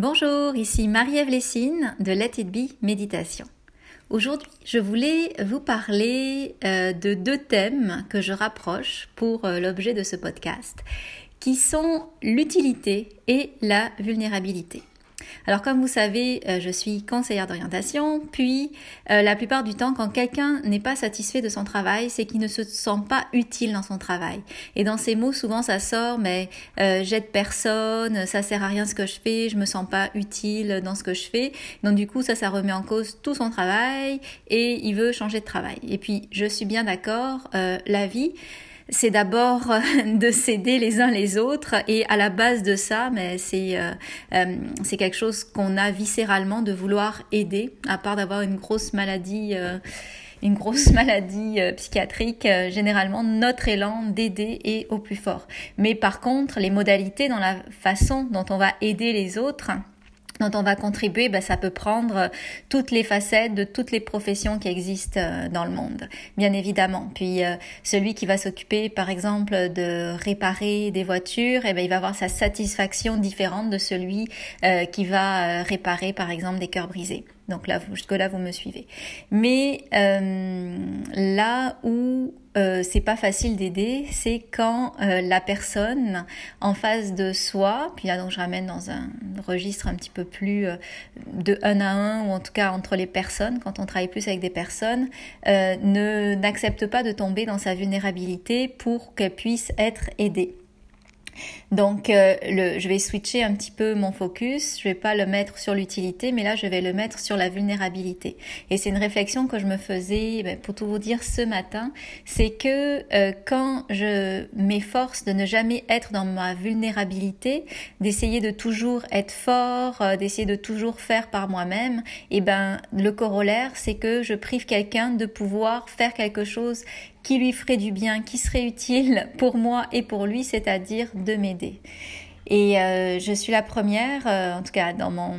Bonjour, ici Marie-Ève Lessine de Let It Be Méditation. Aujourd'hui, je voulais vous parler euh, de deux thèmes que je rapproche pour euh, l'objet de ce podcast, qui sont l'utilité et la vulnérabilité. Alors comme vous savez, euh, je suis conseillère d'orientation, puis euh, la plupart du temps, quand quelqu'un n'est pas satisfait de son travail, c'est qu'il ne se sent pas utile dans son travail. Et dans ces mots, souvent ça sort, mais euh, j'aide personne, ça sert à rien ce que je fais, je me sens pas utile dans ce que je fais. Donc du coup, ça, ça remet en cause tout son travail et il veut changer de travail. Et puis, je suis bien d'accord, la vie, c'est d'abord euh, de s'aider les uns les autres et à la base de ça, mais c'est euh, euh, c'est quelque chose qu'on a viscéralement de vouloir aider, à part d'avoir une grosse maladie. une grosse maladie psychiatrique, généralement notre élan d'aider est au plus fort. Mais par contre, les modalités dans la façon dont on va aider les autres, dont on va contribuer, ben, ça peut prendre euh, toutes les facettes de toutes les professions qui existent euh, dans le monde, bien évidemment. Puis euh, celui qui va s'occuper, par exemple, de réparer des voitures, eh ben, il va avoir sa satisfaction différente de celui qui va réparer, par exemple, des cœurs brisés. Donc là, jusque-là, vous me suivez. Mais là où euh, c'est pas facile d'aider, c'est quand euh, la personne en face de soi, puis là donc je ramène dans un registre un petit peu plus euh, de un à un ou en tout cas entre les personnes, quand on travaille plus avec des personnes, ne n'accepte pas de tomber dans sa vulnérabilité pour qu'elle puisse être aidée. Donc, euh, je vais switcher un petit peu mon focus. Je vais pas le mettre sur l'utilité, mais là, je vais le mettre sur la vulnérabilité. Et c'est une réflexion que je me faisais, ben, pour tout vous dire, ce matin. C'est que euh, quand je m'efforce de ne jamais être dans ma vulnérabilité, d'essayer de toujours être fort, euh, d'essayer de toujours faire par moi-même, et eh ben, le corollaire, c'est que je prive quelqu'un de pouvoir faire quelque chose qui lui ferait du bien, qui serait utile pour moi et pour lui, c'est-à-dire de m'aider. Et euh, je suis la première, euh, en tout cas dans mon,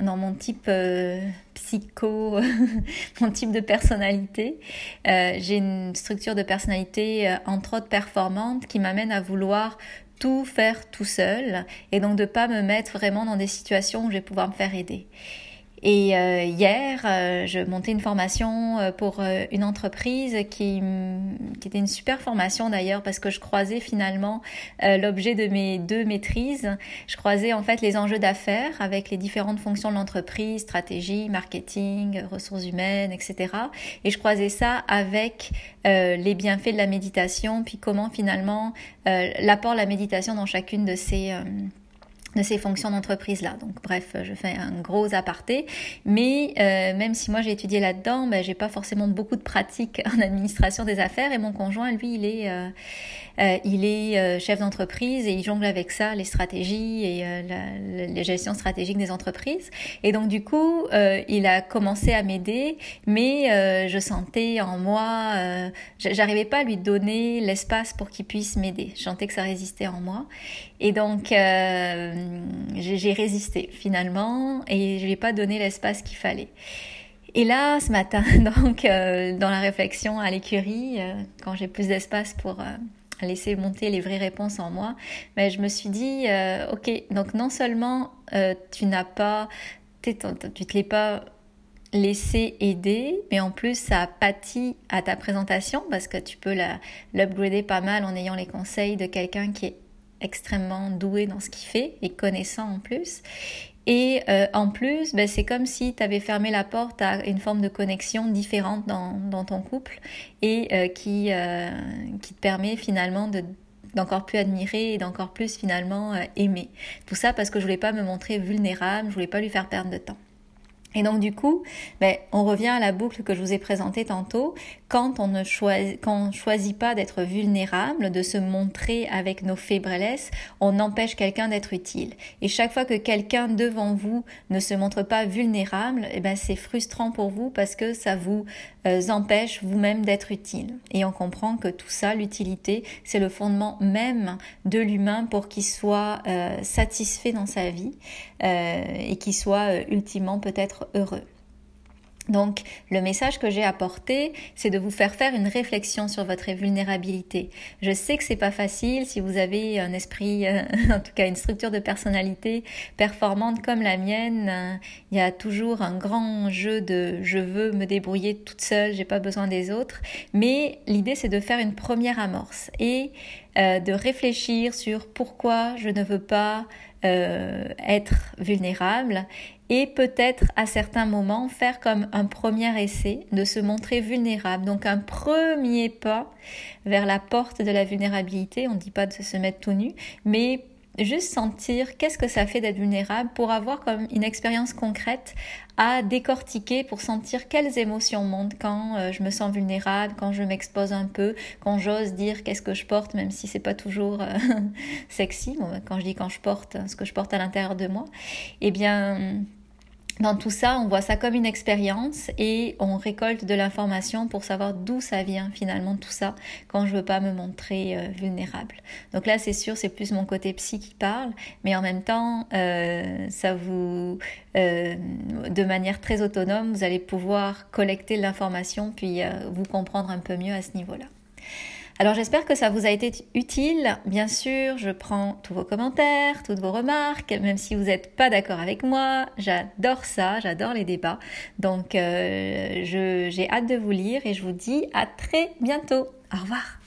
dans mon type euh, psycho, mon type de personnalité. J'ai une structure de personnalité entre autres performante qui m'amène à vouloir tout faire tout seul et donc de pas me mettre vraiment dans des situations où je vais pouvoir me faire aider. Et euh, hier, euh, je montais une formation euh, pour une entreprise qui, qui, était une super formation d'ailleurs parce que je croisais finalement l'objet de mes deux maîtrises. Je croisais en fait les enjeux d'affaires avec les différentes fonctions de l'entreprise, stratégie, marketing, ressources humaines, etc. Et je croisais ça avec les bienfaits de la méditation, puis comment finalement l'apport de la méditation dans chacune de ces de ces fonctions d'entreprise-là. Donc bref, je fais un gros aparté, mais euh, même si moi j'ai étudié là-dedans, ben, j'ai pas forcément beaucoup de pratique en administration des affaires et mon conjoint, lui, il est, euh, euh, il est chef d'entreprise et il jongle avec ça les stratégies et la, la, gestion stratégique des entreprises. Et donc du coup, il a commencé à m'aider, mais je sentais en moi, j'arrivais pas à lui donner l'espace pour qu'il puisse m'aider. Je sentais que ça résistait en moi. Et donc j'ai résisté finalement et je lui ai pas donné l'espace qu'il fallait. Et là, ce matin, donc euh, dans la réflexion à l'écurie, euh, quand j'ai plus d'espace pour euh, laisser monter les vraies réponses en moi, mais je me suis dit, ok, donc non seulement tu n'as pas, tu te l'es pas laissé aider, mais en plus ça pâtit à ta présentation parce que tu peux l'upgrader pas mal en ayant les conseils de quelqu'un qui est extrêmement doué dans ce qu'il fait et connaissant en plus. Et euh, en plus, ben, c'est comme si tu avais fermé la porte à une forme de connexion différente dans, dans ton couple et euh, qui, euh, qui te permet finalement de d'encore plus admirer et d'encore plus finalement aimer. Tout ça parce que je voulais pas me montrer vulnérable, je voulais pas lui faire perdre de temps. Et donc du coup, ben, on revient à la boucle que je vous ai présentée tantôt. Quand on ne choisit, pas d'être vulnérable, de se montrer avec nos faiblesses, on empêche quelqu'un d'être utile. Et chaque fois que quelqu'un devant vous ne se montre pas vulnérable, eh ben c'est frustrant pour vous parce que ça vous empêche vous-même d'être utile. Et on comprend que tout ça, l'utilité, c'est le fondement même de l'humain pour qu'il soit euh, satisfait dans sa vie euh, et qu'il soit ultimement peut-être heureux. Donc, le message que j'ai apporté, c'est de vous faire faire une réflexion sur votre vulnérabilité. Je sais que c'est pas facile si vous avez un esprit, euh, en tout cas une structure de personnalité performante comme la mienne. Euh, il y a toujours un grand jeu de je veux me débrouiller toute seule, j'ai pas besoin des autres. Mais l'idée, c'est de faire une première amorce et euh, de réfléchir sur pourquoi je ne veux pas être vulnérable et peut-être à certains moments faire comme un premier essai de se montrer vulnérable. Donc un premier pas vers la porte de la vulnérabilité. On ne dit pas de se mettre tout nu, mais juste sentir qu'est-ce que ça fait d'être vulnérable pour avoir comme une expérience concrète à décortiquer pour sentir quelles émotions montent quand euh, je me sens vulnérable, quand je m'expose un peu, quand j'ose dire qu'est-ce que je porte même si c'est pas toujours euh, sexy. quand je dis quand je porte ce que je porte à l'intérieur de moi, eh bien dans tout ça, on voit ça comme une expérience et on récolte de l'information pour savoir d'où ça vient finalement tout ça quand je veux pas me montrer euh, vulnérable. Donc là, c'est sûr, c'est plus mon côté psy qui parle, mais en même temps, euh, ça vous, euh, de manière très autonome, vous allez pouvoir collecter l'information puis vous comprendre un peu mieux à ce niveau-là. Alors j'espère que ça vous a été utile. Bien sûr, je prends tous vos commentaires, toutes vos remarques, même si vous n'êtes pas d'accord avec moi. J'adore ça, j'adore les débats. Donc euh, j'ai hâte de vous lire et je vous dis à très bientôt. Au revoir.